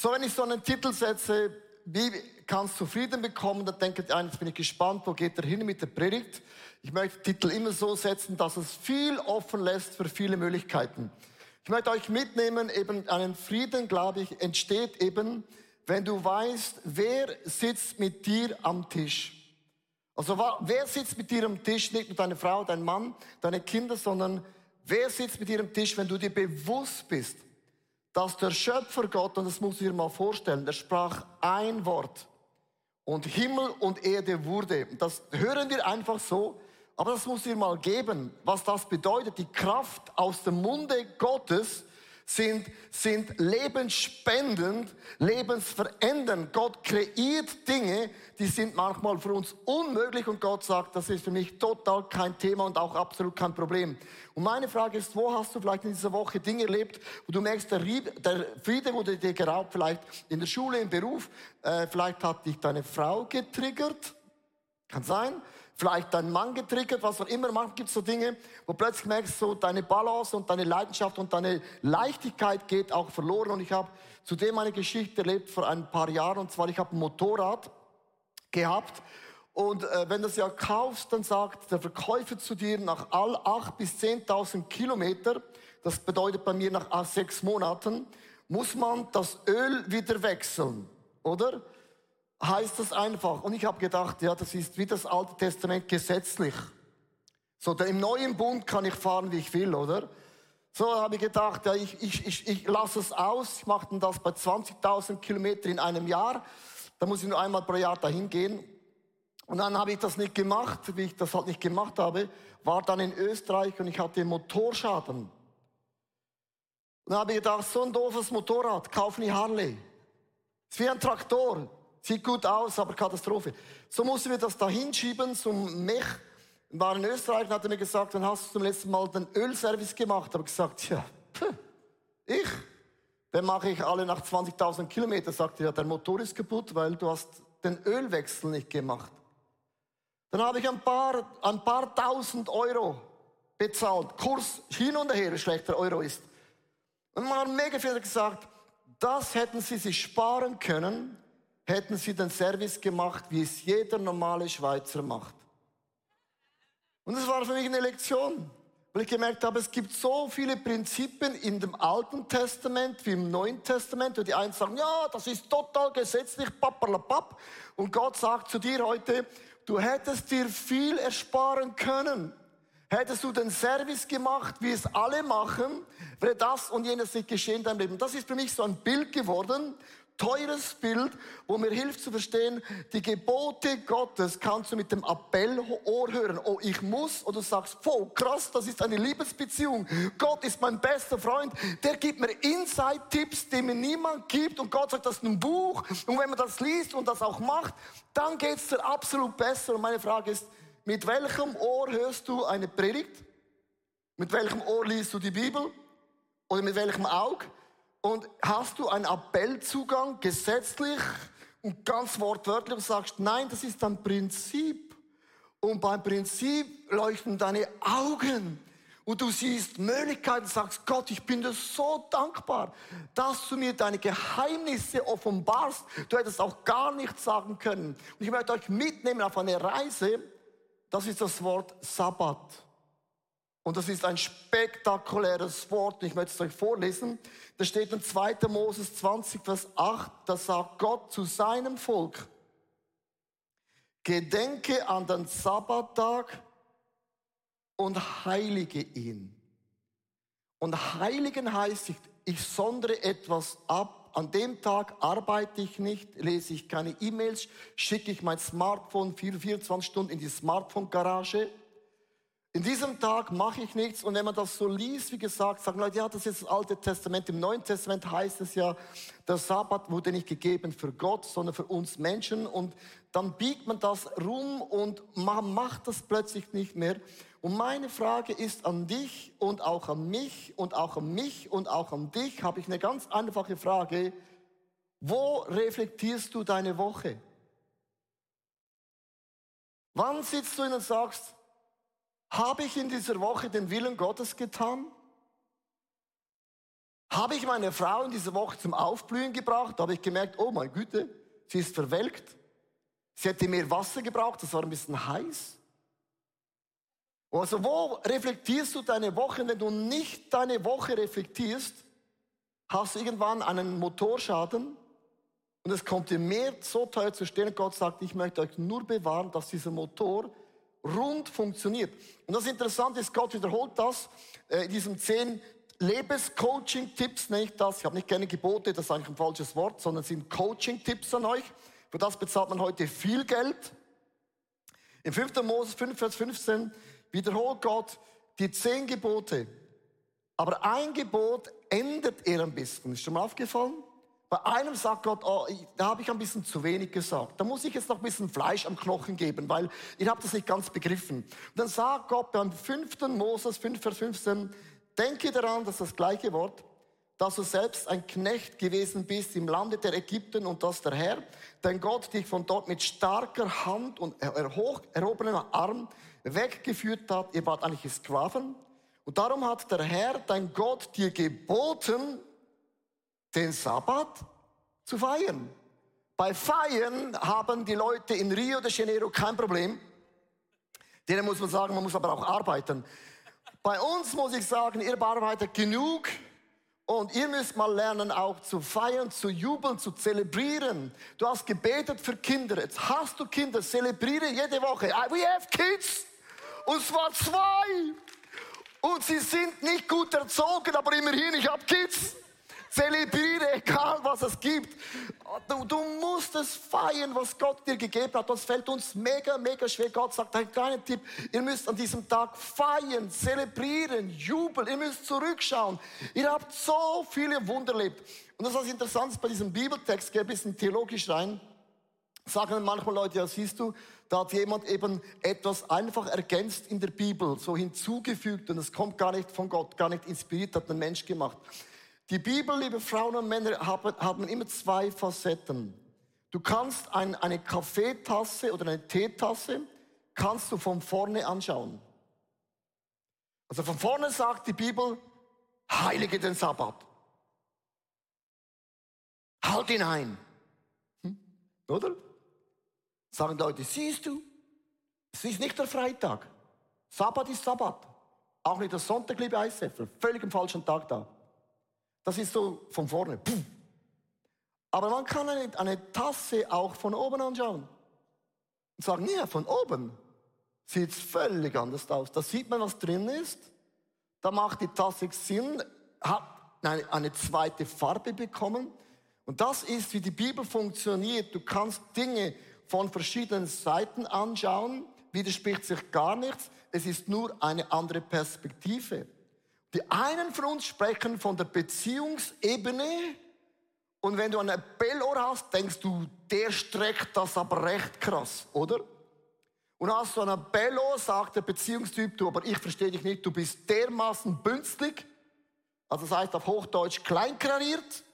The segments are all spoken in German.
So, wenn ich so einen Titel setze, wie kannst du Frieden bekommen, dann denkt ihr, jetzt bin ich gespannt, wo geht er hin mit der Predigt. Ich möchte den Titel immer so setzen, dass es viel offen lässt für viele Möglichkeiten. Ich möchte euch mitnehmen, eben einen Frieden, glaube ich, entsteht eben, wenn du weißt, wer sitzt mit dir am Tisch. Also wer sitzt mit dir am Tisch, nicht nur deine Frau, dein Mann, deine Kinder, sondern wer sitzt mit dir am Tisch, wenn du dir bewusst bist, dass der Schöpfer Gott, und das muss ich dir mal vorstellen, der sprach ein Wort und Himmel und Erde wurde. Das hören wir einfach so, aber das muss ich mal geben, was das bedeutet. Die Kraft aus dem Munde Gottes sind, sind lebensspendend, lebensverändernd. Gott kreiert Dinge, die sind manchmal für uns unmöglich und Gott sagt, das ist für mich total kein Thema und auch absolut kein Problem. Und meine Frage ist, wo hast du vielleicht in dieser Woche Dinge erlebt, wo du merkst, der, Friede wurde dir geraubt, vielleicht in der Schule, im Beruf, äh, vielleicht hat dich deine Frau getriggert, kann sein, vielleicht dein Mann getriggert, was auch immer. Manchmal gibt es so Dinge, wo plötzlich merkst du, deine Balance und deine Leidenschaft und deine Leichtigkeit geht auch verloren. Und ich habe zudem eine Geschichte erlebt vor ein paar Jahren. Und zwar, ich habe ein Motorrad gehabt. Und äh, wenn du das ja kaufst, dann sagt der Verkäufer zu dir, nach all acht bis zehntausend Kilometer, das bedeutet bei mir nach sechs Monaten, muss man das Öl wieder wechseln, oder? Heißt das einfach. Und ich habe gedacht, ja, das ist wie das Alte Testament gesetzlich. So, im neuen Bund kann ich fahren, wie ich will, oder? So habe ich gedacht, ja, ich, ich, ich, ich lasse es aus. Ich mache das bei 20.000 Kilometern in einem Jahr. Da muss ich nur einmal pro Jahr dahin gehen. Und dann habe ich das nicht gemacht, wie ich das halt nicht gemacht habe, war dann in Österreich und ich hatte Motorschaden. Und dann habe ich gedacht, so ein doofes Motorrad, kauf nicht Harley. Ist wie ein Traktor. Sieht gut aus, aber Katastrophe. So mussten wir das da hinschieben zum Mech. War in Österreich und hat er mir gesagt, dann hast du zum letzten Mal den Ölservice gemacht. Habe gesagt, ja, ich, den mache ich alle nach 20.000 Kilometern. Sagte er, ja, dein Motor ist kaputt, weil du hast den Ölwechsel nicht gemacht. Dann habe ich ein paar, ein paar tausend Euro bezahlt. Kurs hin und her, schlechter Euro ist. Und man hat mega viel gesagt, das hätten sie sich sparen können, hätten sie den Service gemacht, wie es jeder normale Schweizer macht. Und das war für mich eine Lektion, weil ich gemerkt habe, es gibt so viele Prinzipien in dem Alten Testament wie im Neuen Testament, wo die einen sagen, ja, das ist total gesetzlich, pappalapapp. Und Gott sagt zu dir heute, du hättest dir viel ersparen können. Hättest du den Service gemacht, wie es alle machen, wäre das und jenes nicht geschehen in deinem Leben. Das ist für mich so ein Bild geworden teures Bild, wo mir hilft zu verstehen, die Gebote Gottes kannst du mit dem Appellohr hören. Oh, ich muss, oder du sagst, oh, krass, das ist eine Liebesbeziehung. Gott ist mein bester Freund, der gibt mir Inside-Tipps, die mir niemand gibt. Und Gott sagt, das ist ein Buch. Und wenn man das liest und das auch macht, dann geht es dir absolut besser. Und meine Frage ist, mit welchem Ohr hörst du eine Predigt? Mit welchem Ohr liest du die Bibel? Oder mit welchem Auge? Und hast du einen Appellzugang gesetzlich und ganz wortwörtlich und sagst, nein, das ist ein Prinzip. Und beim Prinzip leuchten deine Augen. Und du siehst Möglichkeiten und sagst, Gott, ich bin dir so dankbar, dass du mir deine Geheimnisse offenbarst. Du hättest auch gar nichts sagen können. Und ich möchte euch mitnehmen auf eine Reise. Das ist das Wort Sabbat. Und das ist ein spektakuläres Wort. Ich möchte es euch vorlesen. Da steht in 2. Moses 20, Vers 8, da sagt Gott zu seinem Volk, Gedenke an den Sabbattag und heilige ihn. Und heiligen heißt, ich, sondere etwas ab. An dem Tag arbeite ich nicht, lese ich keine E-Mails, schicke ich mein Smartphone 24 Stunden in die Smartphone-Garage in diesem Tag mache ich nichts. Und wenn man das so liest, wie gesagt, sagen Leute, ja, das ist das Alte Testament. Im Neuen Testament heißt es ja, der Sabbat wurde nicht gegeben für Gott, sondern für uns Menschen. Und dann biegt man das rum und man macht das plötzlich nicht mehr. Und meine Frage ist an dich und auch an mich und auch an mich und auch an dich, habe ich eine ganz einfache Frage. Wo reflektierst du deine Woche? Wann sitzt du hin und sagst, habe ich in dieser Woche den Willen Gottes getan? Habe ich meine Frau in dieser Woche zum Aufblühen gebracht, habe ich gemerkt, oh meine Güte, sie ist verwelkt. Sie hätte mehr Wasser gebraucht, das war ein bisschen heiß. Also wo reflektierst du deine Woche? Wenn du nicht deine Woche reflektierst, hast du irgendwann einen Motorschaden und es kommt dir mehr so teuer zu stehen. Gott sagt, ich möchte euch nur bewahren, dass dieser Motor rund funktioniert. Und das Interessante ist, Gott wiederholt das äh, in diesem zehn Lebenscoaching-Tipps, nenne ich das. Ich habe nicht gerne Gebote, das ist eigentlich ein falsches Wort, sondern es sind Coaching-Tipps an euch. Für das bezahlt man heute viel Geld. In 5. Mose 5, Vers 15 wiederholt Gott die zehn Gebote. Aber ein Gebot ändert er ein bisschen. Ist schon mal aufgefallen? Bei einem sagt Gott, oh, da habe ich ein bisschen zu wenig gesagt. Da muss ich jetzt noch ein bisschen Fleisch am Knochen geben, weil ihr habt das nicht ganz begriffen. Und dann sagt Gott beim 5. Moses 5, Vers 15, denke daran, dass das gleiche Wort, dass du selbst ein Knecht gewesen bist im Lande der Ägypten und dass der Herr, dein Gott, dich von dort mit starker Hand und hoch erhobenem Arm weggeführt hat. Ihr wart eigentlich Sklaven. Und darum hat der Herr, dein Gott, dir geboten, den Sabbat zu feiern. Bei Feiern haben die Leute in Rio de Janeiro kein Problem. Denen muss man sagen, man muss aber auch arbeiten. Bei uns muss ich sagen, ihr arbeitet genug und ihr müsst mal lernen, auch zu feiern, zu jubeln, zu zelebrieren. Du hast gebetet für Kinder. Jetzt hast du Kinder. Zelebriere jede Woche. We have kids. Und zwar zwei. Und sie sind nicht gut erzogen, aber immerhin, ich habe Kids. Zelebriere, egal was es gibt. Du, du, musst es feiern, was Gott dir gegeben hat. Das fällt uns mega, mega schwer. Gott sagt, ein kleiner Tipp, ihr müsst an diesem Tag feiern, zelebrieren, jubeln. Ihr müsst zurückschauen. Ihr habt so viele Wunder erlebt. Und das, was interessant ist bei diesem Bibeltext, geht ein bisschen theologisch rein, sagen manchmal Leute, ja siehst du, da hat jemand eben etwas einfach ergänzt in der Bibel, so hinzugefügt und es kommt gar nicht von Gott, gar nicht inspiriert, hat ein Mensch gemacht. Die Bibel, liebe Frauen und Männer, haben, haben immer zwei Facetten. Du kannst ein, eine Kaffeetasse oder eine Teetasse, kannst du von vorne anschauen. Also von vorne sagt die Bibel, heilige den Sabbat. Halt ihn ein. Hm? Oder? Sagen Leute, siehst du, es ist nicht der Freitag. Sabbat ist Sabbat. Auch nicht der Sonntag, liebe Eissäffer. Völlig im falschen Tag da. Das ist so von vorne. Aber man kann eine, eine Tasse auch von oben anschauen. Und sagen, ja, von oben sieht es völlig anders aus. Da sieht man, was drin ist. Da macht die Tasse Sinn, hat eine, eine zweite Farbe bekommen. Und das ist, wie die Bibel funktioniert. Du kannst Dinge von verschiedenen Seiten anschauen, widerspricht sich gar nichts. Es ist nur eine andere Perspektive. Die einen von uns sprechen von der Beziehungsebene und wenn du ein Appellohr hast, denkst du, der streckt das aber recht krass, oder? Und hast du ein Appellohr, sagt der Beziehungstyp, du, aber ich verstehe dich nicht, du bist dermaßen bünzlig, also das heißt auf Hochdeutsch kleinkariert,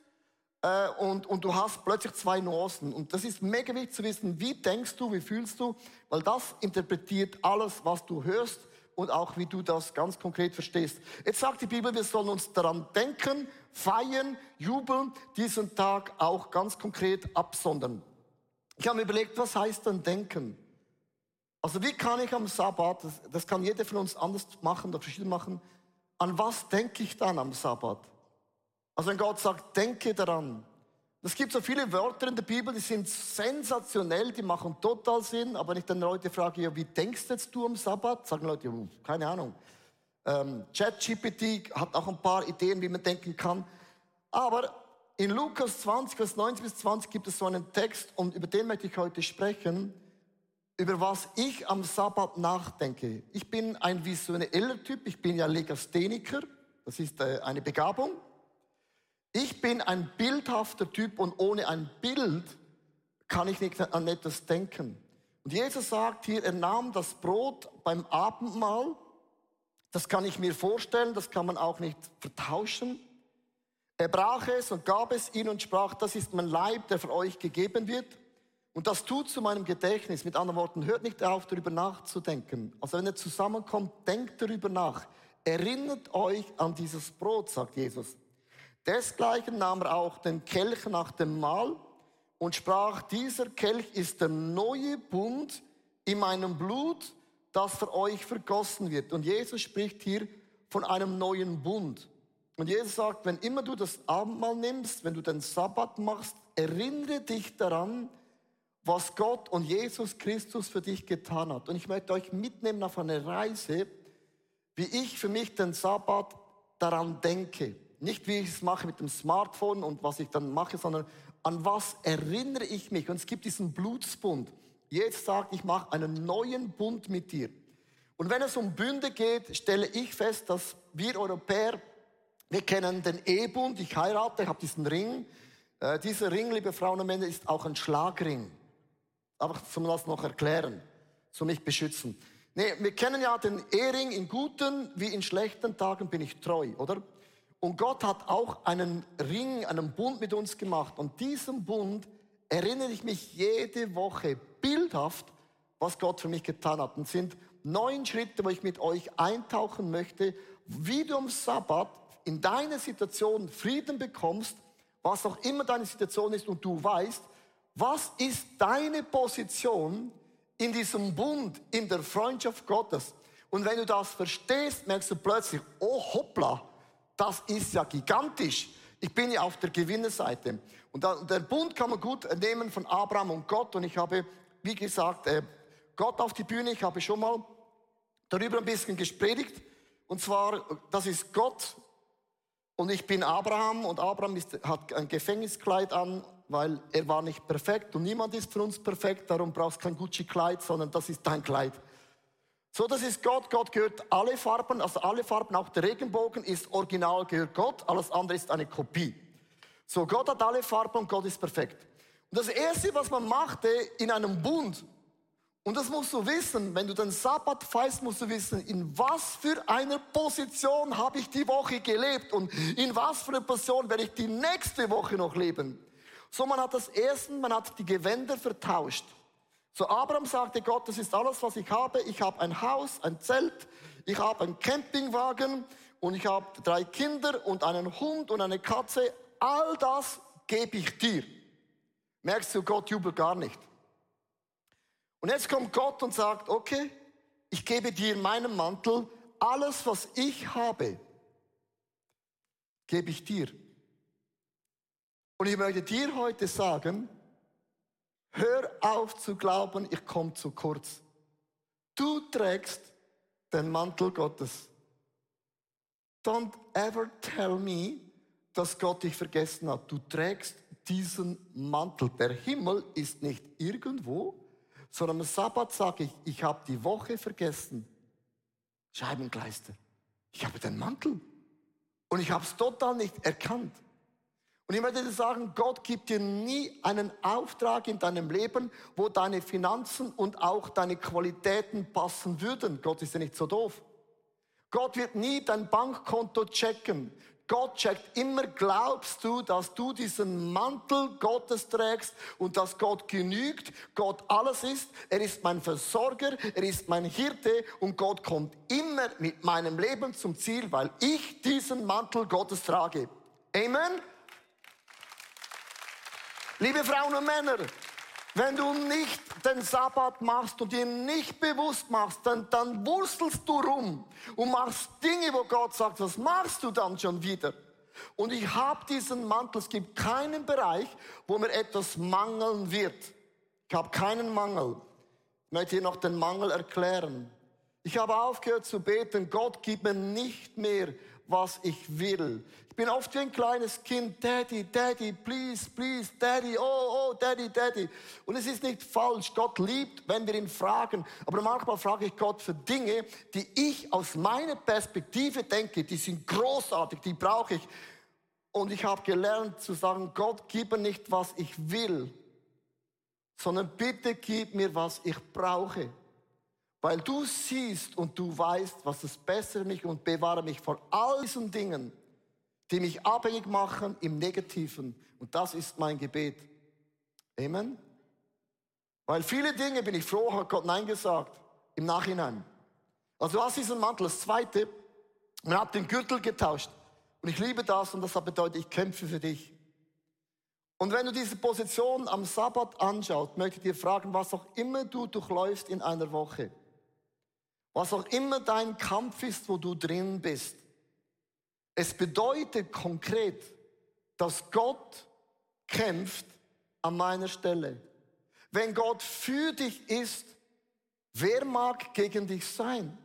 äh, und, und du hast plötzlich zwei Nuancen. Und das ist mega wichtig zu wissen, wie denkst du, wie fühlst du, weil das interpretiert alles, was du hörst und auch wie du das ganz konkret verstehst. Jetzt sagt die Bibel, wir sollen uns daran denken, feiern, jubeln, diesen Tag auch ganz konkret absondern. Ich habe mir überlegt, was heißt dann denken? Also wie kann ich am Sabbat, das, das kann jeder von uns anders machen oder verschieden machen, an was denke ich dann am Sabbat? Also wenn Gott sagt, denke daran. Es gibt so viele Wörter in der Bibel, die sind sensationell, die machen total Sinn, aber wenn ich dann Leute frage, ja, wie denkst jetzt du am Sabbat? Sagen Leute, keine Ahnung. Ähm, ChatGPT hat auch ein paar Ideen, wie man denken kann. Aber in Lukas 20, Vers 19 bis 20 gibt es so einen Text und über den möchte ich heute sprechen, über was ich am Sabbat nachdenke. Ich bin ein visueller Typ, ich bin ja Legastheniker, das ist äh, eine Begabung. Ich bin ein bildhafter Typ und ohne ein Bild kann ich nicht an etwas denken. Und Jesus sagt hier, er nahm das Brot beim Abendmahl. Das kann ich mir vorstellen, das kann man auch nicht vertauschen. Er brach es und gab es ihnen und sprach, das ist mein Leib, der für euch gegeben wird. Und das tut zu meinem Gedächtnis. Mit anderen Worten, hört nicht auf, darüber nachzudenken. Also wenn ihr zusammenkommt, denkt darüber nach. Erinnert euch an dieses Brot, sagt Jesus. Desgleichen nahm er auch den Kelch nach dem Mahl und sprach, dieser Kelch ist der neue Bund in meinem Blut, das für euch vergossen wird. Und Jesus spricht hier von einem neuen Bund. Und Jesus sagt, wenn immer du das Abendmahl nimmst, wenn du den Sabbat machst, erinnere dich daran, was Gott und Jesus Christus für dich getan hat. Und ich möchte euch mitnehmen auf eine Reise, wie ich für mich den Sabbat daran denke. Nicht wie ich es mache mit dem Smartphone und was ich dann mache, sondern an was erinnere ich mich. Und es gibt diesen Blutsbund. Jesus sagt, ich mache einen neuen Bund mit dir. Und wenn es um Bünde geht, stelle ich fest, dass wir Europäer, wir kennen den Ehebund, ich heirate, ich habe diesen Ring. Äh, dieser Ring, liebe Frauen und Männer, ist auch ein Schlagring. Aber zum das noch erklären, zu mich beschützen. Nee, wir kennen ja den Ehering in guten wie in schlechten Tagen bin ich treu, oder? Und Gott hat auch einen Ring, einen Bund mit uns gemacht. Und diesem Bund erinnere ich mich jede Woche bildhaft, was Gott für mich getan hat. Und sind neun Schritte, wo ich mit euch eintauchen möchte, wie du am Sabbat in deiner Situation Frieden bekommst, was auch immer deine Situation ist und du weißt, was ist deine Position in diesem Bund, in der Freundschaft Gottes. Und wenn du das verstehst, merkst du plötzlich, oh hoppla, das ist ja gigantisch. Ich bin ja auf der Gewinnerseite. Und der Bund kann man gut nehmen von Abraham und Gott. Und ich habe, wie gesagt, äh, Gott auf die Bühne. Ich habe schon mal darüber ein bisschen gespredigt. Und zwar, das ist Gott und ich bin Abraham und Abraham ist, hat ein Gefängniskleid an, weil er war nicht perfekt und niemand ist für uns perfekt, darum brauchst du kein Gucci-Kleid, sondern das ist dein Kleid. So, das ist Gott. Gott gehört alle Farben, also alle Farben, auch der Regenbogen ist original, gehört Gott, alles andere ist eine Kopie. So, Gott hat alle Farben und Gott ist perfekt. Und das Erste, was man machte in einem Bund, und das musst du wissen, wenn du den Sabbat feist, musst du wissen, in was für einer Position habe ich die Woche gelebt und in was für einer Position werde ich die nächste Woche noch leben. So, man hat das erste, man hat die Gewänder vertauscht. So, Abraham sagte Gott, das ist alles, was ich habe. Ich habe ein Haus, ein Zelt, ich habe einen Campingwagen und ich habe drei Kinder und einen Hund und eine Katze. All das gebe ich dir. Merkst du, Gott jubelt gar nicht. Und jetzt kommt Gott und sagt, okay, ich gebe dir in meinem Mantel alles, was ich habe, gebe ich dir. Und ich möchte dir heute sagen, hör auf zu glauben, ich komme zu kurz. Du trägst den Mantel Gottes. Don't ever tell me, dass Gott dich vergessen hat. Du trägst diesen Mantel. Der Himmel ist nicht irgendwo, sondern am Sabbat sage ich, ich habe die Woche vergessen. Scheibenkleister. Ich habe den Mantel. Und ich habe es total nicht erkannt. Und ich möchte dir sagen, Gott gibt dir nie einen Auftrag in deinem Leben, wo deine Finanzen und auch deine Qualitäten passen würden. Gott ist ja nicht so doof. Gott wird nie dein Bankkonto checken. Gott checkt immer, glaubst du, dass du diesen Mantel Gottes trägst und dass Gott genügt, Gott alles ist, er ist mein Versorger, er ist mein Hirte und Gott kommt immer mit meinem Leben zum Ziel, weil ich diesen Mantel Gottes trage. Amen. Liebe Frauen und Männer, wenn du nicht den Sabbat machst und dir nicht bewusst machst, dann, dann wurstelst du rum und machst Dinge, wo Gott sagt, was machst du dann schon wieder? Und ich habe diesen Mantel, es gibt keinen Bereich, wo mir etwas mangeln wird. Ich habe keinen Mangel. Ich möchte hier noch den Mangel erklären. Ich habe aufgehört zu beten, Gott gib mir nicht mehr, was ich will. Ich bin oft wie ein kleines Kind, Daddy, Daddy, please, please, Daddy, oh, oh, Daddy, Daddy. Und es ist nicht falsch, Gott liebt, wenn wir ihn fragen. Aber manchmal frage ich Gott für Dinge, die ich aus meiner Perspektive denke, die sind großartig, die brauche ich. Und ich habe gelernt zu sagen, Gott, gib mir nicht, was ich will, sondern bitte gib mir, was ich brauche. Weil du siehst und du weißt, was das Bessere mich und bewahre mich vor all diesen Dingen, die mich abhängig machen im Negativen. Und das ist mein Gebet. Amen. Weil viele Dinge bin ich froh, hat Gott Nein gesagt. Im Nachhinein. Also du hast diesen Mantel. Das zweite, man hat den Gürtel getauscht. Und ich liebe das und das bedeutet, ich kämpfe für dich. Und wenn du diese Position am Sabbat anschaust, möchte ich dir fragen, was auch immer du durchläufst in einer Woche, was auch immer dein Kampf ist, wo du drin bist, es bedeutet konkret, dass Gott kämpft an meiner Stelle. Wenn Gott für dich ist, wer mag gegen dich sein?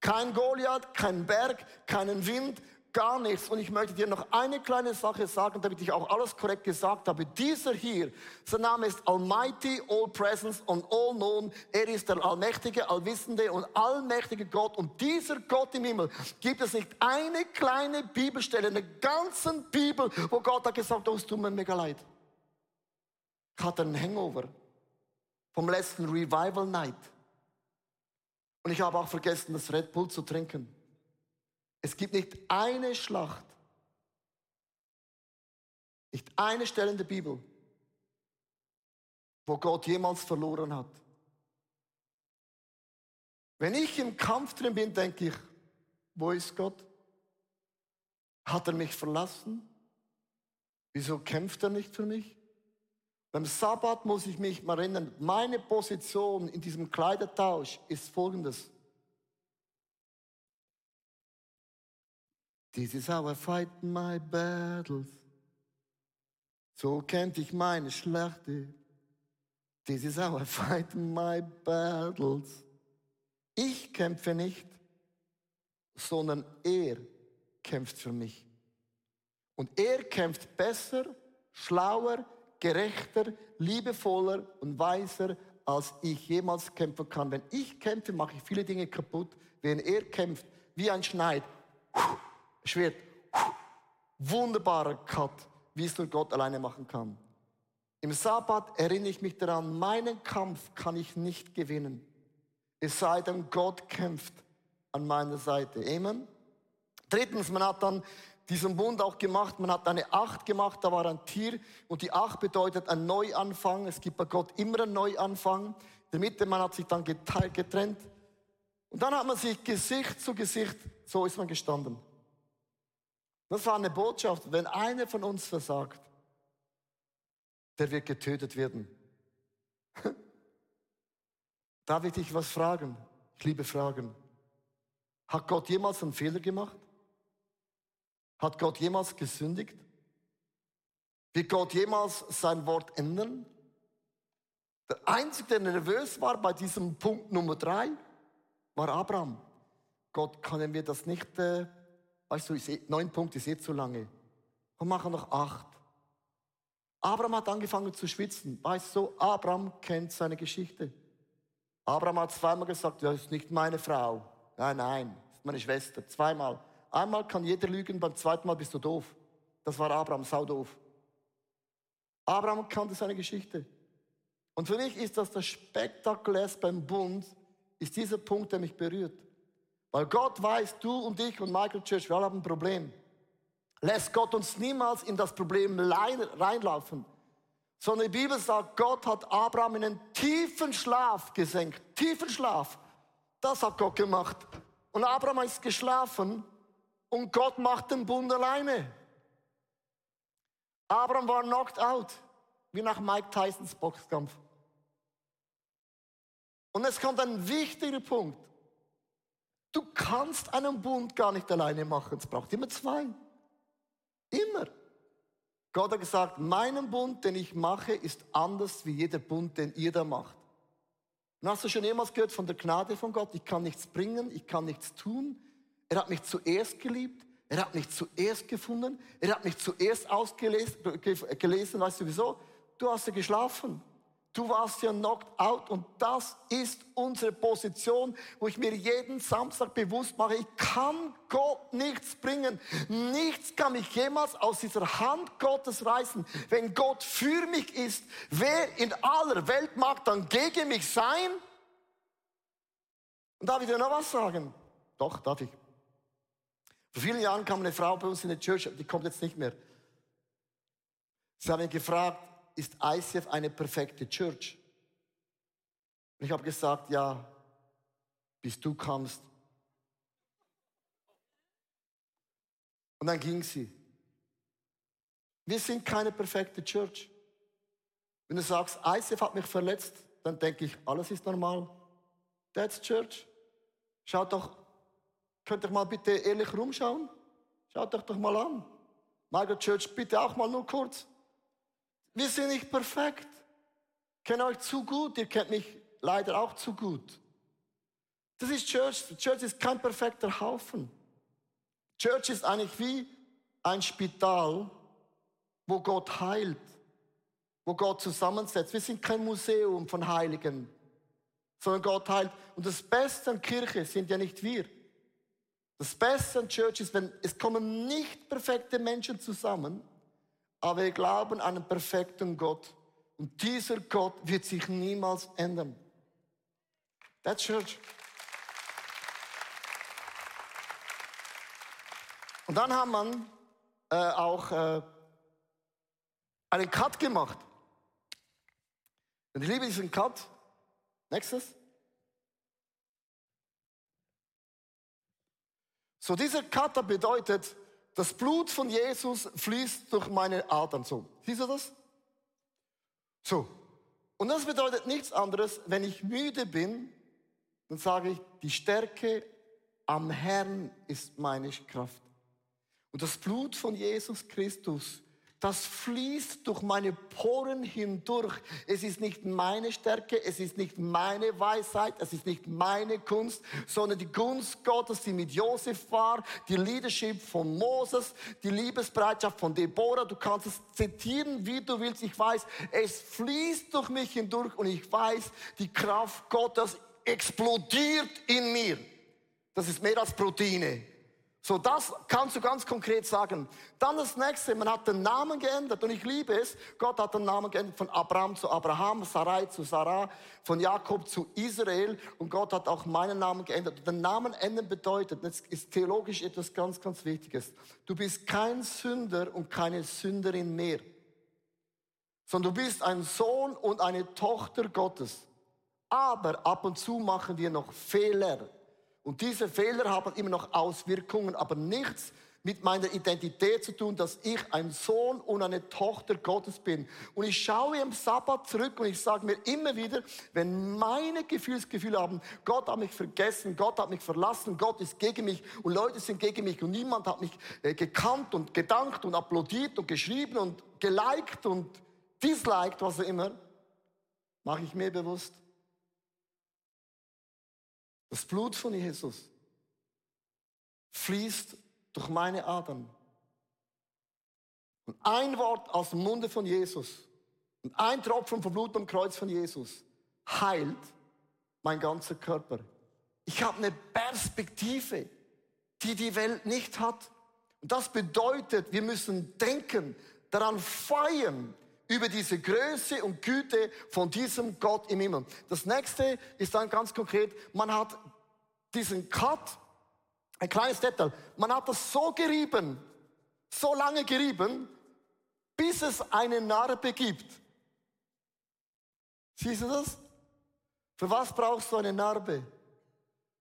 Kein Goliath, kein Berg, keinen Wind, gar nichts. Und ich möchte dir noch eine kleine Sache sagen, damit ich auch alles korrekt gesagt habe. Dieser hier, sein Name ist Almighty, All Presence und All Known. Er ist der allmächtige, allwissende und allmächtige Gott. Und dieser Gott im Himmel gibt es nicht eine kleine Bibelstelle in der ganzen Bibel, wo Gott hat gesagt, oh, es tut mir mega leid. Ich hatte einen Hangover vom letzten Revival Night. Und ich habe auch vergessen, das Red Bull zu trinken. Es gibt nicht eine Schlacht, nicht eine Stelle in der Bibel, wo Gott jemals verloren hat. Wenn ich im Kampf drin bin, denke ich, wo ist Gott? Hat er mich verlassen? Wieso kämpft er nicht für mich? Beim Sabbat muss ich mich mal erinnern, meine Position in diesem Kleidertausch ist folgendes. This is how I fight my battles. So kämpfe ich meine Schlachte. This is how I fight my battles. Ich kämpfe nicht, sondern er kämpft für mich. Und er kämpft besser, schlauer, gerechter, liebevoller und weiser, als ich jemals kämpfen kann. Wenn ich kämpfe, mache ich viele Dinge kaputt. Wenn er kämpft, wie ein Schneid, Schwert. Wunderbarer Cut, wie es nur Gott alleine machen kann. Im Sabbat erinnere ich mich daran, meinen Kampf kann ich nicht gewinnen. Es sei denn, Gott kämpft an meiner Seite. Amen. Drittens, man hat dann diesen Bund auch gemacht, man hat eine Acht gemacht, da war ein Tier und die Acht bedeutet ein Neuanfang. Es gibt bei Gott immer einen Neuanfang. In der Mitte, man hat sich dann geteilt, getrennt. Und dann hat man sich Gesicht zu Gesicht, so ist man gestanden. Das war eine Botschaft. Wenn einer von uns versagt, der wird getötet werden. Darf ich dich was fragen? Ich liebe Fragen. Hat Gott jemals einen Fehler gemacht? Hat Gott jemals gesündigt? Wird Gott jemals sein Wort ändern? Der Einzige, der nervös war bei diesem Punkt Nummer drei, war Abraham. Gott, können wir das nicht äh, Weißt du, neun Punkte ist eh zu lange. Und machen noch acht. Abraham hat angefangen zu schwitzen. Weißt du, Abraham kennt seine Geschichte. Abraham hat zweimal gesagt, das ist nicht meine Frau. Nein, nein, das ist meine Schwester. Zweimal. Einmal kann jeder lügen, beim zweiten Mal bist du doof. Das war Abraham, sau doof. Abraham kannte seine Geschichte. Und für mich ist das das Spektakulärste beim Bund, ist dieser Punkt, der mich berührt. Weil Gott weiß, du und ich und Michael Church, wir haben ein Problem. Lässt Gott uns niemals in das Problem reinlaufen. Sondern die Bibel sagt, Gott hat Abraham in einen tiefen Schlaf gesenkt. Tiefen Schlaf. Das hat Gott gemacht. Und Abraham ist geschlafen und Gott macht den Bund alleine. Abraham war knocked out, wie nach Mike Tysons Boxkampf. Und es kommt ein wichtiger Punkt. Du kannst einen Bund gar nicht alleine machen. Es braucht immer zwei. Immer. Gott hat gesagt, meinen Bund, den ich mache, ist anders wie jeder Bund, den ihr da macht. Und hast du schon jemals gehört von der Gnade von Gott? Ich kann nichts bringen, ich kann nichts tun. Er hat mich zuerst geliebt, er hat mich zuerst gefunden, er hat mich zuerst ausgelesen. Weißt du wieso? Du hast ja geschlafen. Du warst ja knocked out und das ist unsere Position, wo ich mir jeden Samstag bewusst mache, ich kann Gott nichts bringen. Nichts kann mich jemals aus dieser Hand Gottes reißen. Wenn Gott für mich ist, wer in aller Welt mag dann gegen mich sein? Und darf ich dir noch was sagen? Doch, darf ich. Vor vielen Jahren kam eine Frau bei uns in die Church, die kommt jetzt nicht mehr. Sie haben mich gefragt, ist ICF eine perfekte Church? Und ich habe gesagt, ja, bis du kommst. Und dann ging sie. Wir sind keine perfekte Church. Wenn du sagst, ICF hat mich verletzt, dann denke ich, alles ist normal. That's Church. Schaut doch, könnt ihr mal bitte ehrlich rumschauen? Schaut euch doch mal an. Margaret Church, bitte auch mal nur kurz. Wir sind nicht perfekt. Ich kenne euch zu gut, ihr kennt mich leider auch zu gut. Das ist Church. Church ist kein perfekter Haufen. Church ist eigentlich wie ein Spital, wo Gott heilt, wo Gott zusammensetzt. Wir sind kein Museum von Heiligen, sondern Gott heilt. Und das Beste an Kirche sind ja nicht wir. Das Beste an Church ist, wenn es kommen nicht perfekte Menschen zusammen, aber wir glauben an einen perfekten Gott. Und dieser Gott wird sich niemals ändern. That's Church. Und dann haben man äh, auch äh, einen Cut gemacht. Und ich liebe diesen Cut. Nächstes. So, dieser Cutter bedeutet, das Blut von Jesus fließt durch meine Adern. So, siehst du das? So. Und das bedeutet nichts anderes, wenn ich müde bin, dann sage ich, die Stärke am Herrn ist meine Kraft. Und das Blut von Jesus Christus, das fließt durch meine Poren hindurch. Es ist nicht meine Stärke, es ist nicht meine Weisheit, es ist nicht meine Kunst, sondern die Gunst Gottes, die mit Josef war, die Leadership von Moses, die Liebesbereitschaft von Deborah. Du kannst es zitieren, wie du willst. Ich weiß, es fließt durch mich hindurch und ich weiß, die Kraft Gottes explodiert in mir. Das ist mehr als Proteine. So, das kannst du ganz konkret sagen. Dann das nächste, man hat den Namen geändert und ich liebe es. Gott hat den Namen geändert von Abraham zu Abraham, Sarai zu Sarah, von Jakob zu Israel und Gott hat auch meinen Namen geändert. Den Namen ändern bedeutet, das ist theologisch etwas ganz, ganz Wichtiges. Du bist kein Sünder und keine Sünderin mehr, sondern du bist ein Sohn und eine Tochter Gottes. Aber ab und zu machen wir noch Fehler. Und diese Fehler haben immer noch Auswirkungen, aber nichts mit meiner Identität zu tun, dass ich ein Sohn und eine Tochter Gottes bin. Und ich schaue im Sabbat zurück und ich sage mir immer wieder, wenn meine Gefühlsgefühle haben, Gott hat mich vergessen, Gott hat mich verlassen, Gott ist gegen mich und Leute sind gegen mich und niemand hat mich äh, gekannt und gedankt und applaudiert und geschrieben und geliked und disliked, was auch immer, mache ich mir bewusst, das Blut von Jesus fließt durch meine Adern. Und ein Wort aus dem Munde von Jesus und ein Tropfen vom Blut am Kreuz von Jesus heilt mein ganzer Körper. Ich habe eine Perspektive, die die Welt nicht hat. Und das bedeutet, wir müssen denken, daran feiern, über diese Größe und Güte von diesem Gott im Himmel. Das nächste ist dann ganz konkret, man hat diesen Cut, ein kleines Detail, man hat das so gerieben, so lange gerieben, bis es eine Narbe gibt. Siehst du das? Für was brauchst du eine Narbe?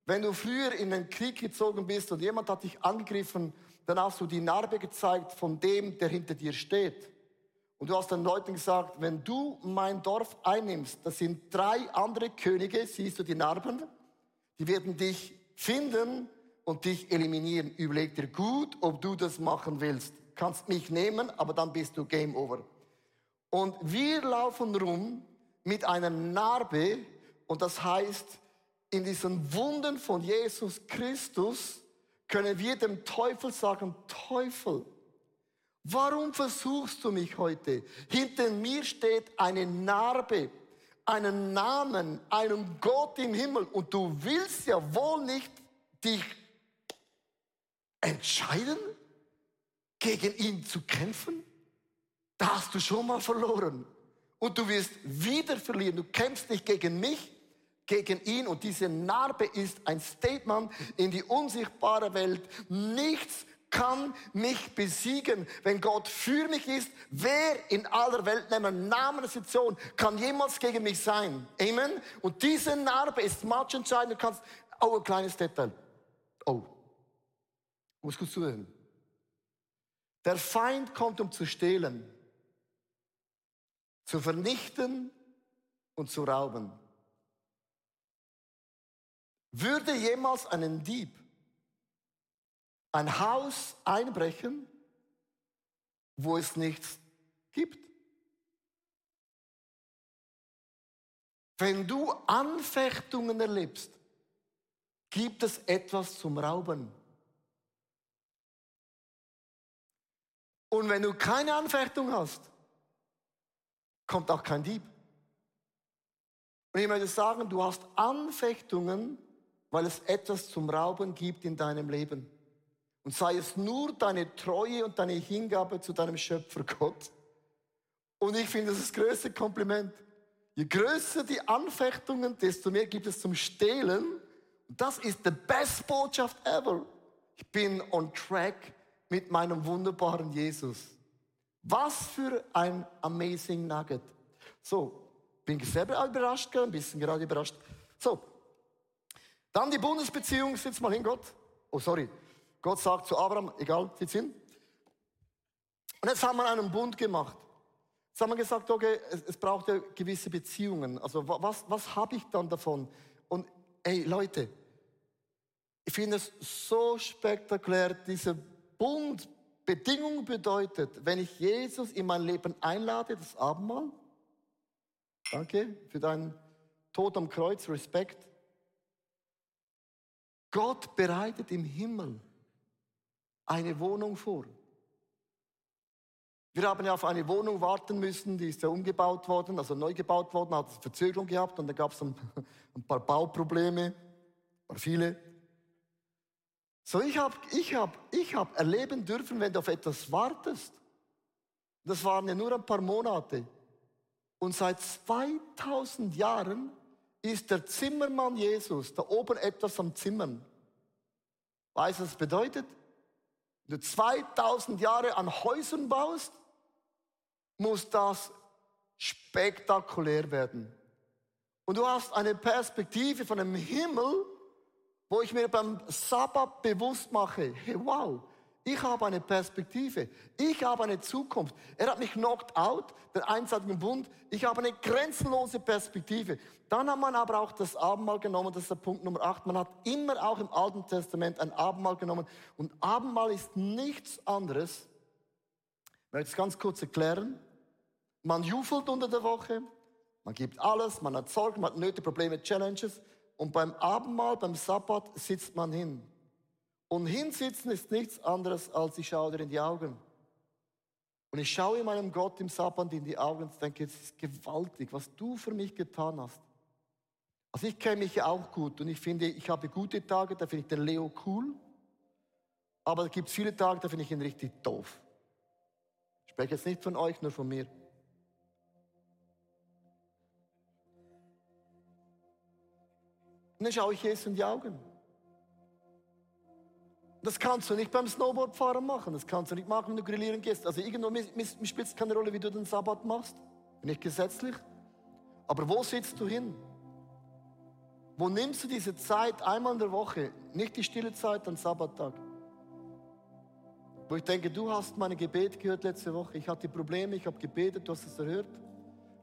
Wenn du früher in den Krieg gezogen bist und jemand hat dich angegriffen, dann hast du die Narbe gezeigt von dem, der hinter dir steht. Und du hast den Leuten gesagt, wenn du mein Dorf einnimmst, das sind drei andere Könige, siehst du die Narben, die werden dich finden und dich eliminieren. Überleg dir gut, ob du das machen willst. Kannst mich nehmen, aber dann bist du Game Over. Und wir laufen rum mit einer Narbe und das heißt, in diesen Wunden von Jesus Christus können wir dem Teufel sagen, Teufel, Warum versuchst du mich heute? Hinter mir steht eine Narbe, einen Namen, einen Gott im Himmel und du willst ja wohl nicht dich entscheiden, gegen ihn zu kämpfen? Da hast du schon mal verloren. Und du wirst wieder verlieren. Du kämpfst nicht gegen mich, gegen ihn. Und diese Narbe ist ein Statement in die unsichtbare Welt. Nichts kann mich besiegen. Wenn Gott für mich ist, wer in aller Welt, nehmen Namen der Situation, kann jemals gegen mich sein? Amen. Und diese Narbe ist matchentscheidend. Du kannst, oh, ein kleines Detail. Oh, muss gut zuhören. Der Feind kommt, um zu stehlen, zu vernichten und zu rauben. Würde jemals einen Dieb ein Haus einbrechen, wo es nichts gibt? Wenn du Anfechtungen erlebst, gibt es etwas zum Rauben. Und wenn du keine Anfechtung hast, kommt auch kein Dieb. Und ich möchte sagen, du hast Anfechtungen, weil es etwas zum Rauben gibt in deinem Leben. Und sei es nur deine Treue und deine Hingabe zu deinem Schöpfer Gott. Und ich finde das ist das größte Kompliment. Je größer die Anfechtungen, desto mehr gibt es zum Stehlen. Und das ist die best Botschaft ever. Ich bin on track mit meinem wunderbaren Jesus. Was für ein amazing Nugget. So, bin selber überrascht, ein bisschen gerade überrascht. So, dann die Bundesbeziehung, sitz mal hin, Gott. Oh, sorry. Gott sagt zu Abraham, egal, sitz hin. Und jetzt haben wir einen Bund gemacht. Jetzt haben wir gesagt, okay, es, es braucht ja gewisse Beziehungen. Also was, was habe ich dann davon? Und ey, Leute, ich finde es so spektakulär, dieser Bund, Bedingung bedeutet, wenn ich Jesus in mein Leben einlade, das Abendmahl, danke für deinen Tod am Kreuz, Respekt. Gott bereitet im Himmel eine Wohnung vor. Wir haben ja auf eine Wohnung warten müssen, die ist ja umgebaut worden, also neu gebaut worden, hat Verzögerung gehabt und da gab es ein, ein, paar Bauprobleme, ein paar viele. So, ich habe ich hab, ich hab erleben dürfen, wenn du auf etwas wartest. Das waren ja nur ein paar Monate. Und seit 2000 Jahren ist der Zimmermann Jesus da oben etwas am Zimmern. Weißt du, was das bedeutet? Du 2000 Jahre an Häusern baust, muss das spektakulär werden. Und du hast eine Perspektive von dem Himmel, wo ich mir beim Sabbat bewusst mache, hey, wow, ich habe eine Perspektive. Ich habe eine Zukunft. Er hat mich knocked out, der einseitige Bund. Ich habe eine grenzenlose Perspektive. Dann hat man aber auch das Abendmahl genommen, das ist der Punkt Nummer 8. Man hat immer auch im Alten Testament ein Abendmahl genommen. Und Abendmahl ist nichts anderes. Ich möchte es ganz kurz erklären. Man jufelt unter der Woche, man gibt alles, man hat Sorgen, man hat Nöte, Probleme, Challenges. Und beim Abendmahl, beim Sabbat sitzt man hin. Und hinsitzen ist nichts anderes, als ich schaue dir in die Augen. Und ich schaue meinem Gott im Sabbat in die Augen und denke, es ist gewaltig, was du für mich getan hast. Also ich kenne mich ja auch gut und ich finde, ich habe gute Tage, da finde ich den Leo cool. Aber es gibt viele Tage, da finde ich ihn richtig doof. Ich spreche jetzt nicht von euch, nur von mir. Und dann schaue ich Jesus in die Augen. Das kannst du nicht beim Snowboardfahren machen. Das kannst du nicht machen, wenn du grillieren gehst. Also irgendwo spielt es keine Rolle, wie du den Sabbat machst. Nicht gesetzlich. Aber wo sitzt du hin? Wo nimmst du diese Zeit einmal in der Woche? Nicht die stille Zeit am Sabbattag. Wo ich denke, du hast meine Gebete gehört letzte Woche. Ich hatte Probleme, ich habe gebetet, du hast es erhört.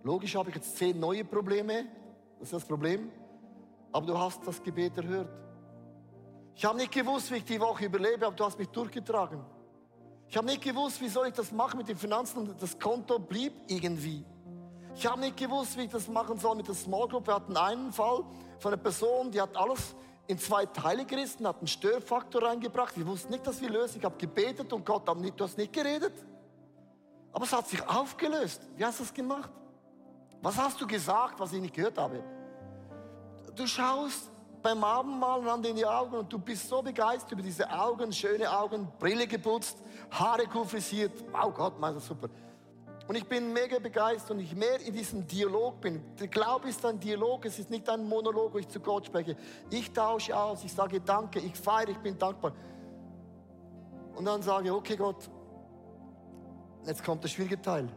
Logisch habe ich jetzt zehn neue Probleme. Das ist das Problem. Aber du hast das Gebet erhört. Ich habe nicht gewusst, wie ich die Woche überlebe, aber du hast mich durchgetragen. Ich habe nicht gewusst, wie soll ich das machen mit den Finanzen und das Konto blieb irgendwie. Ich habe nicht gewusst, wie ich das machen soll mit der Small Group. Wir hatten einen Fall von einer Person, die hat alles in zwei Teile gerissen, hat einen Störfaktor reingebracht. Wir wussten nicht, dass wir lösen. Ich habe gebetet und Gott, nicht, du hast nicht geredet. Aber es hat sich aufgelöst. Wie hast du das gemacht? Was hast du gesagt, was ich nicht gehört habe? Du schaust beim Abendmahl an in die Augen und du bist so begeistert über diese Augen, schöne Augen, Brille geputzt, Haare cool frisiert. Wow, Gott, mein super. Und ich bin mega begeistert und ich mehr in diesem Dialog bin. Der Glaube ist ein Dialog, es ist nicht ein Monolog, wo ich zu Gott spreche. Ich tausche aus, ich sage Danke, ich feiere, ich bin dankbar. Und dann sage ich, okay Gott, jetzt kommt der schwierige Teil.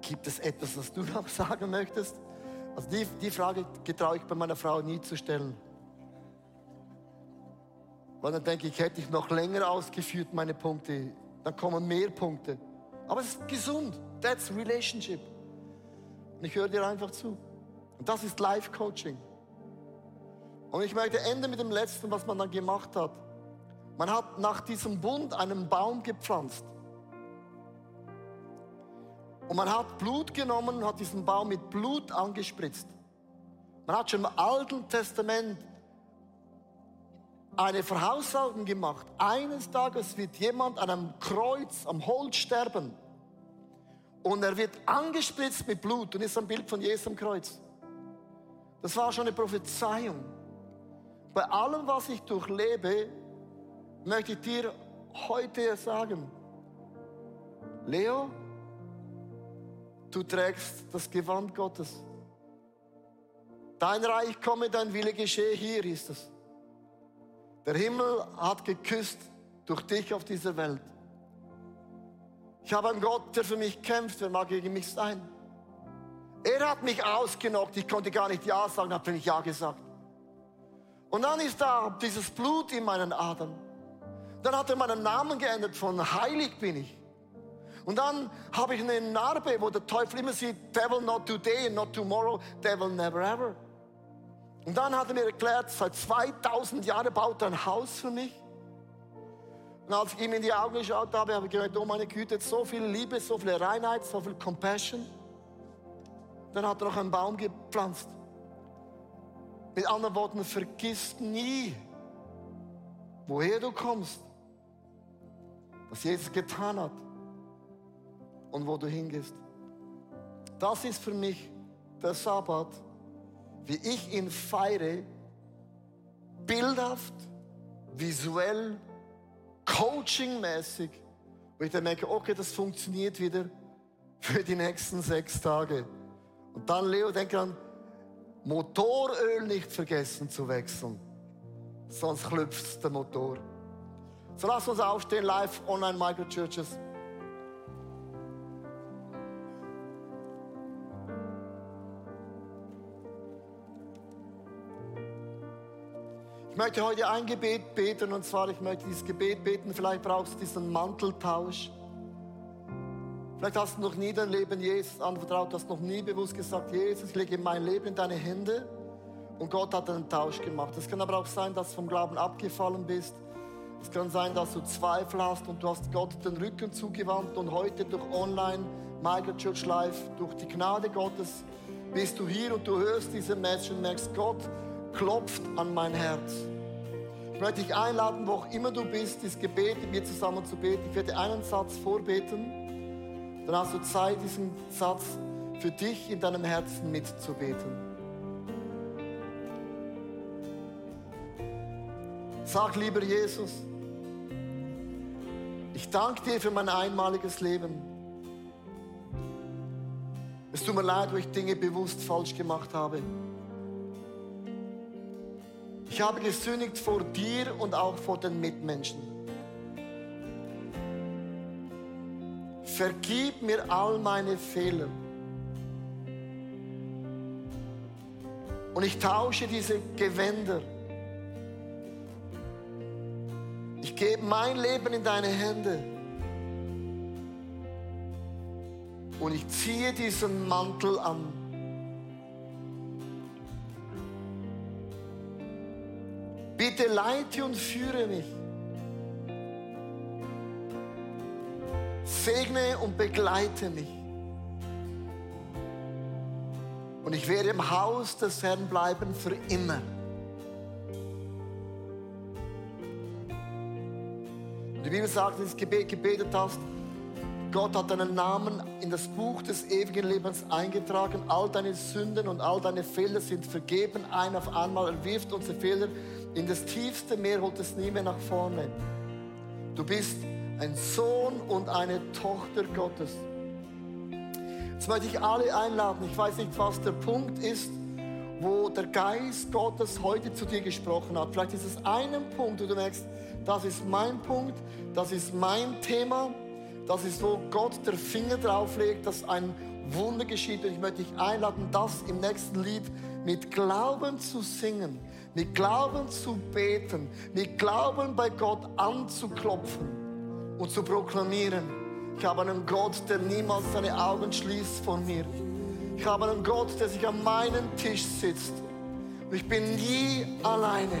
Gibt es etwas, was du noch sagen möchtest? Also die, die Frage getraue ich bei meiner Frau nie zu stellen. Weil dann denke ich, hätte ich noch länger ausgeführt meine Punkte, dann kommen mehr Punkte. Aber es ist gesund. That's relationship. Und ich höre dir einfach zu. Und das ist Life Coaching. Und ich möchte enden mit dem letzten, was man dann gemacht hat. Man hat nach diesem Bund einen Baum gepflanzt. Und man hat Blut genommen und hat diesen Baum mit Blut angespritzt. Man hat schon im Alten Testament eine Voraussagen gemacht. Eines Tages wird jemand an einem Kreuz, am Holz sterben. Und er wird angespritzt mit Blut und ist ein Bild von Jesus am Kreuz. Das war schon eine Prophezeiung. Bei allem, was ich durchlebe, möchte ich dir heute sagen, Leo, du trägst das Gewand Gottes. Dein Reich komme, dein Wille geschehe, hier ist es. Der Himmel hat geküsst durch dich auf dieser Welt. Ich habe einen Gott, der für mich kämpft, wer mag gegen mich sein? Er hat mich ausgenockt, ich konnte gar nicht Ja sagen, habe nicht Ja gesagt. Und dann ist da dieses Blut in meinen Adern. Dann hat er meinen Namen geändert von heilig bin ich. Und dann habe ich eine Narbe, wo der Teufel immer sieht, devil not today, not tomorrow, devil never ever. Und dann hat er mir erklärt, seit 2000 Jahren baut er ein Haus für mich. Und als ich ihm in die Augen geschaut habe, habe ich gedacht, oh meine Güte, so viel Liebe, so viel Reinheit, so viel Compassion. Dann hat er noch einen Baum gepflanzt. Mit anderen Worten, vergiss nie, woher du kommst, was Jesus getan hat und wo du hingehst. Das ist für mich der Sabbat, wie ich ihn feiere, bildhaft, visuell, coachingmäßig, wo ich dann merke, okay, das funktioniert wieder für die nächsten sechs Tage. Und dann, Leo, denke an, Motoröl nicht vergessen zu wechseln, sonst klüpft der Motor. So lass uns aufstehen, live, online, Microchurches. Ich möchte heute ein Gebet beten und zwar, ich möchte dieses Gebet beten, vielleicht brauchst du diesen Manteltausch. Vielleicht hast du noch nie dein Leben Jesus anvertraut, hast noch nie bewusst gesagt, Jesus, ich lege mein Leben in deine Hände und Gott hat einen Tausch gemacht. Es kann aber auch sein, dass du vom Glauben abgefallen bist. Es kann sein, dass du Zweifel hast und du hast Gott den Rücken zugewandt und heute durch Online, Michael Church Live, durch die Gnade Gottes bist du hier und du hörst diese Message und merkst, Gott, klopft an mein Herz. Ich möchte dich einladen, wo auch immer du bist, dieses Gebet mit mir zusammen zu beten. Ich werde einen Satz vorbeten. Dann hast du Zeit, diesen Satz für dich in deinem Herzen mitzubeten. Sag lieber Jesus, ich danke dir für mein einmaliges Leben. Es tut mir leid, wo ich Dinge bewusst falsch gemacht habe. Ich habe gesündigt vor dir und auch vor den Mitmenschen. Vergib mir all meine Fehler. Und ich tausche diese Gewänder. Ich gebe mein Leben in deine Hände. Und ich ziehe diesen Mantel an. Bitte leite und führe mich. Segne und begleite mich. Und ich werde im Haus des Herrn bleiben für immer. Die Bibel sagt, dass du Gebet gebetet hast, Gott hat deinen Namen in das Buch des ewigen Lebens eingetragen. All deine Sünden und all deine Fehler sind vergeben. Ein auf einmal. Er wirft unsere Fehler in das tiefste Meer holt es nie mehr nach vorne. Du bist ein Sohn und eine Tochter Gottes. Jetzt möchte ich alle einladen. Ich weiß nicht, was der Punkt ist, wo der Geist Gottes heute zu dir gesprochen hat. Vielleicht ist es einen Punkt, wo du merkst, das ist mein Punkt, das ist mein Thema, das ist, wo Gott der Finger drauf legt, dass ein Wunder geschieht. Und ich möchte dich einladen, das im nächsten Lied mit Glauben zu singen mit Glauben zu beten, mit Glauben bei Gott anzuklopfen. und zu proklamieren, ich habe einen Gott, der niemals seine Augen schließt von mir. Ich habe einen Gott, der sich an meinem Tisch sitzt. Und ich bin nie alleine.